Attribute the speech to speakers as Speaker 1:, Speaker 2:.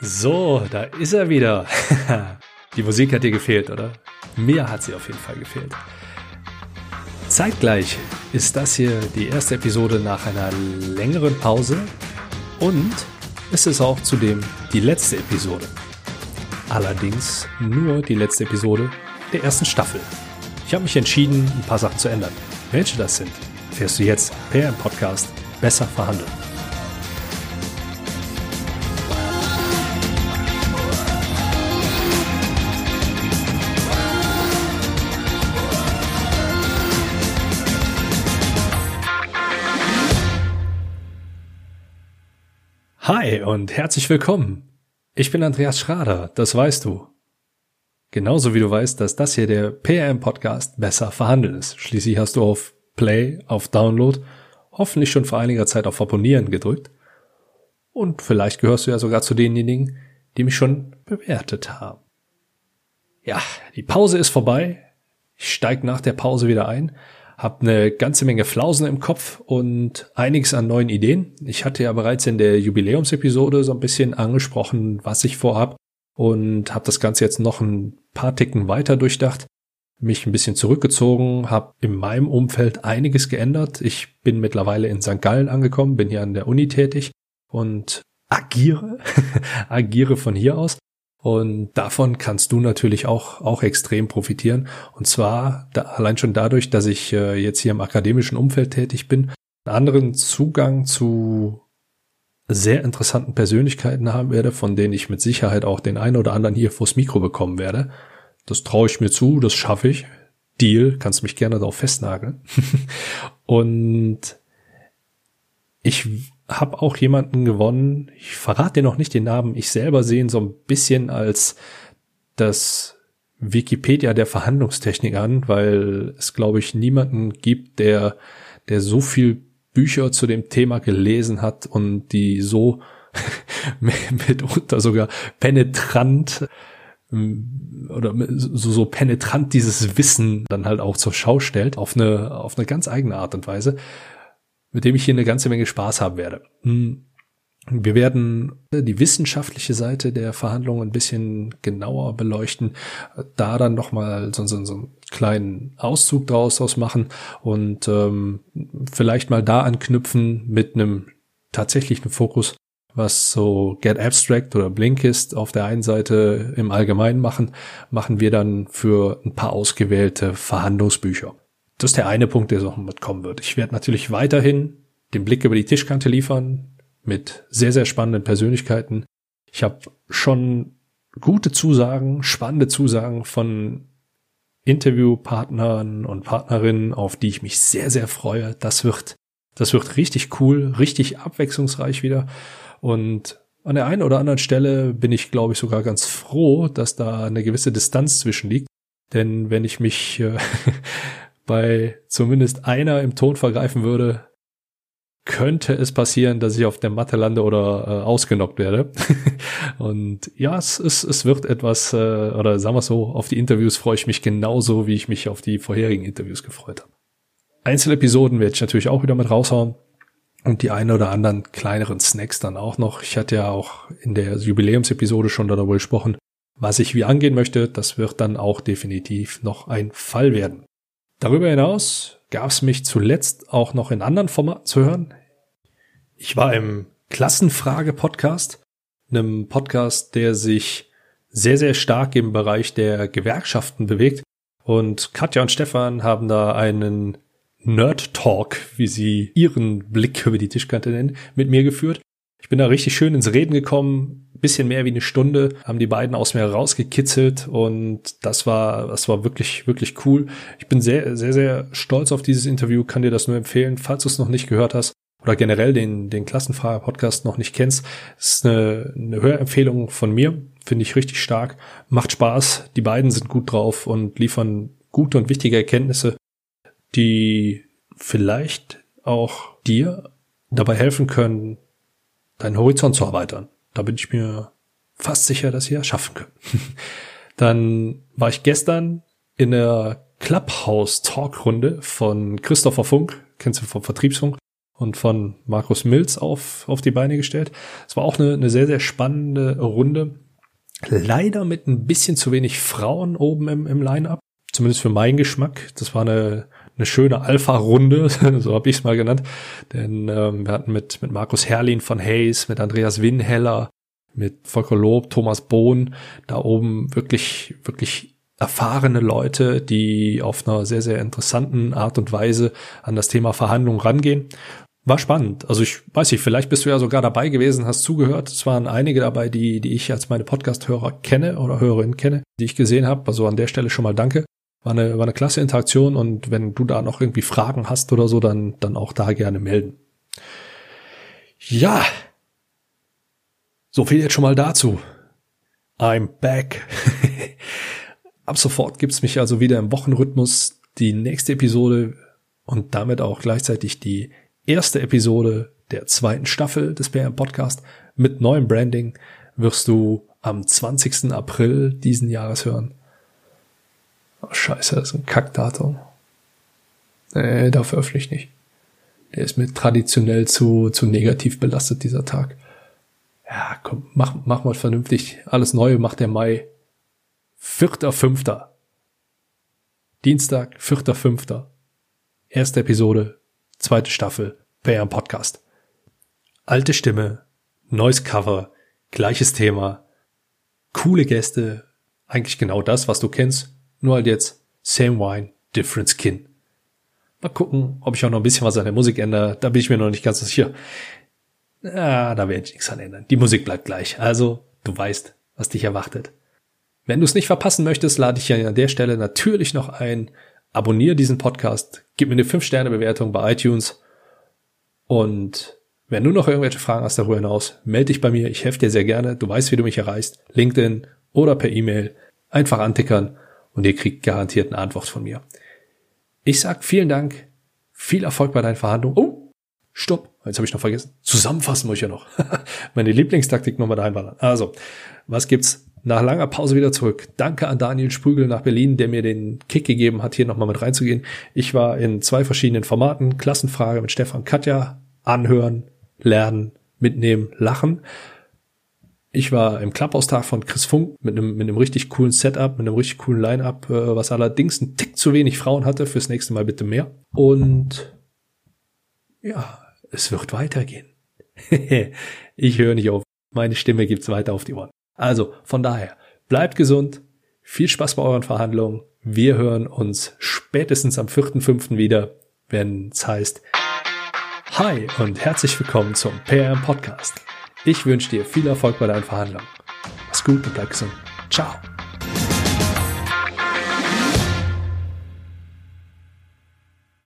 Speaker 1: So, da ist er wieder. Die Musik hat dir gefehlt, oder? Mir hat sie auf jeden Fall gefehlt. Zeitgleich ist das hier die erste Episode nach einer längeren Pause und es ist auch zudem die letzte Episode. Allerdings nur die letzte Episode der ersten Staffel. Ich habe mich entschieden, ein paar Sachen zu ändern. Welche das sind, erfährst du jetzt per Podcast besser verhandeln. Hi und herzlich willkommen. Ich bin Andreas Schrader, das weißt du. Genauso wie du weißt, dass das hier der PRM-Podcast besser verhandeln ist. Schließlich hast du auf Play, auf Download, hoffentlich schon vor einiger Zeit auf Abonnieren gedrückt. Und vielleicht gehörst du ja sogar zu denjenigen, die mich schon bewertet haben. Ja, die Pause ist vorbei. Ich steig nach der Pause wieder ein habe eine ganze Menge Flausen im Kopf und einiges an neuen Ideen. Ich hatte ja bereits in der Jubiläumsepisode so ein bisschen angesprochen, was ich vorhab und habe das Ganze jetzt noch ein paar Ticken weiter durchdacht, mich ein bisschen zurückgezogen, habe in meinem Umfeld einiges geändert. Ich bin mittlerweile in St. Gallen angekommen, bin hier an der Uni tätig und agiere, agiere von hier aus und davon kannst du natürlich auch, auch extrem profitieren. Und zwar da, allein schon dadurch, dass ich äh, jetzt hier im akademischen Umfeld tätig bin, einen anderen Zugang zu sehr interessanten Persönlichkeiten haben werde, von denen ich mit Sicherheit auch den einen oder anderen hier vors Mikro bekommen werde. Das traue ich mir zu, das schaffe ich. Deal, kannst mich gerne darauf festnageln. Und ich habe auch jemanden gewonnen, ich verrate dir noch nicht den Namen, ich selber sehe ihn so ein bisschen als das Wikipedia der Verhandlungstechnik an, weil es, glaube ich, niemanden gibt, der, der so viel Bücher zu dem Thema gelesen hat und die so mitunter sogar penetrant ähm, oder so, so penetrant dieses Wissen dann halt auch zur Schau stellt, auf eine, auf eine ganz eigene Art und Weise mit dem ich hier eine ganze Menge Spaß haben werde. Hm. Wir werden die wissenschaftliche Seite der Verhandlungen ein bisschen genauer beleuchten, da dann nochmal so, so, so einen kleinen Auszug draus machen und ähm, vielleicht mal da anknüpfen mit einem tatsächlichen Fokus, was so Get Abstract oder Blinkist auf der einen Seite im Allgemeinen machen, machen wir dann für ein paar ausgewählte Verhandlungsbücher das ist der eine Punkt, der so mitkommen wird. Ich werde natürlich weiterhin den Blick über die Tischkante liefern mit sehr, sehr spannenden Persönlichkeiten. Ich habe schon gute Zusagen, spannende Zusagen von Interviewpartnern und Partnerinnen, auf die ich mich sehr, sehr freue. Das wird, das wird richtig cool, richtig abwechslungsreich wieder. Und an der einen oder anderen Stelle bin ich, glaube ich, sogar ganz froh, dass da eine gewisse Distanz zwischen liegt. Denn wenn ich mich äh, bei zumindest einer im Ton vergreifen würde, könnte es passieren, dass ich auf der Matte lande oder äh, ausgenockt werde. und ja, es, es, es wird etwas, äh, oder sagen wir so, auf die Interviews freue ich mich genauso, wie ich mich auf die vorherigen Interviews gefreut habe. Einzelepisoden werde ich natürlich auch wieder mit raushauen. Und die ein oder anderen kleineren Snacks dann auch noch. Ich hatte ja auch in der Jubiläumsepisode schon darüber gesprochen, was ich wie angehen möchte. Das wird dann auch definitiv noch ein Fall werden. Darüber hinaus gab es mich zuletzt auch noch in anderen Formaten zu hören. Ich war im Klassenfrage-Podcast, einem Podcast, der sich sehr, sehr stark im Bereich der Gewerkschaften bewegt. Und Katja und Stefan haben da einen Nerd Talk, wie sie ihren Blick über die Tischkante nennen, mit mir geführt. Ich bin da richtig schön ins Reden gekommen, bisschen mehr wie eine Stunde, haben die beiden aus mir rausgekitzelt und das war, das war wirklich, wirklich cool. Ich bin sehr, sehr, sehr stolz auf dieses Interview, kann dir das nur empfehlen, falls du es noch nicht gehört hast oder generell den, den Klassenfahrer-Podcast noch nicht kennst. Das ist eine, eine Hörempfehlung von mir, finde ich richtig stark, macht Spaß, die beiden sind gut drauf und liefern gute und wichtige Erkenntnisse, die vielleicht auch dir dabei helfen können, deinen Horizont zu erweitern. Da bin ich mir fast sicher, dass wir das schaffen können. Dann war ich gestern in der Clubhouse-Talkrunde von Christopher Funk, kennst du vom Vertriebsfunk, und von Markus Milz auf, auf die Beine gestellt. Es war auch eine, eine sehr, sehr spannende Runde. Leider mit ein bisschen zu wenig Frauen oben im, im Line-Up. Zumindest für meinen Geschmack. Das war eine, eine schöne Alpha-Runde, so habe ich es mal genannt. Denn ähm, wir hatten mit, mit Markus Herrlin von Hayes, mit Andreas Winheller, mit Volker Lob, Thomas Bohn, da oben wirklich, wirklich erfahrene Leute, die auf einer sehr, sehr interessanten Art und Weise an das Thema Verhandlungen rangehen. War spannend. Also ich weiß nicht, vielleicht bist du ja sogar dabei gewesen, hast zugehört. Es waren einige dabei, die, die ich als meine Podcast-Hörer kenne oder Hörerin kenne, die ich gesehen habe. Also an der Stelle schon mal danke. War eine, war eine klasse Interaktion und wenn du da noch irgendwie Fragen hast oder so, dann, dann auch da gerne melden. Ja. So viel jetzt schon mal dazu. I'm back. Ab sofort gibt's mich also wieder im Wochenrhythmus. Die nächste Episode und damit auch gleichzeitig die erste Episode der zweiten Staffel des BM Podcast mit neuem Branding wirst du am 20. April diesen Jahres hören. Oh, scheiße, das ist ein Kackdatum. Nee, da veröffentliche ich nicht. Der ist mir traditionell zu, zu negativ belastet, dieser Tag. Ja, komm, mach, mach mal vernünftig. Alles Neue macht der Mai. Vierter, fünfter. Dienstag, vierter, fünfter. Erste Episode, zweite Staffel, PM Podcast. Alte Stimme, neues Cover, gleiches Thema, coole Gäste, eigentlich genau das, was du kennst, nur halt jetzt same wine, different skin. Mal gucken, ob ich auch noch ein bisschen was an der Musik ändere. Da bin ich mir noch nicht ganz sicher. Ah, da werde ich nichts an ändern. Die Musik bleibt gleich. Also, du weißt, was dich erwartet. Wenn du es nicht verpassen möchtest, lade ich ja an der Stelle natürlich noch ein. Abonniere diesen Podcast, gib mir eine 5-Sterne-Bewertung bei iTunes und wenn du noch irgendwelche Fragen hast darüber hinaus, melde dich bei mir. Ich helfe dir sehr gerne. Du weißt, wie du mich erreichst. LinkedIn oder per E-Mail. Einfach antickern und ihr kriegt garantiert eine Antwort von mir. Ich sag vielen Dank. Viel Erfolg bei deinen Verhandlungen. Oh, stopp. Jetzt habe ich noch vergessen. Zusammenfassen muss ich ja noch. Meine Lieblingstaktik nochmal da einballern. Also, was gibt's nach langer Pause wieder zurück. Danke an Daniel Sprügel nach Berlin, der mir den Kick gegeben hat, hier nochmal mit reinzugehen. Ich war in zwei verschiedenen Formaten. Klassenfrage mit Stefan Katja. Anhören, lernen, mitnehmen, lachen. Ich war im Clubhaustag von Chris Funk mit einem, mit einem richtig coolen Setup, mit einem richtig coolen Line-Up, äh, was allerdings ein Tick zu wenig Frauen hatte. Fürs nächste Mal bitte mehr. Und ja, es wird weitergehen. ich höre nicht auf. Meine Stimme gibt's weiter auf die Ohren. Also von daher, bleibt gesund, viel Spaß bei euren Verhandlungen. Wir hören uns spätestens am 4.5. wieder, wenn es heißt Hi und herzlich willkommen zum PM Podcast. Ich wünsche dir viel Erfolg bei deinen Verhandlungen. Mach's gut und bleib gesund. Ciao.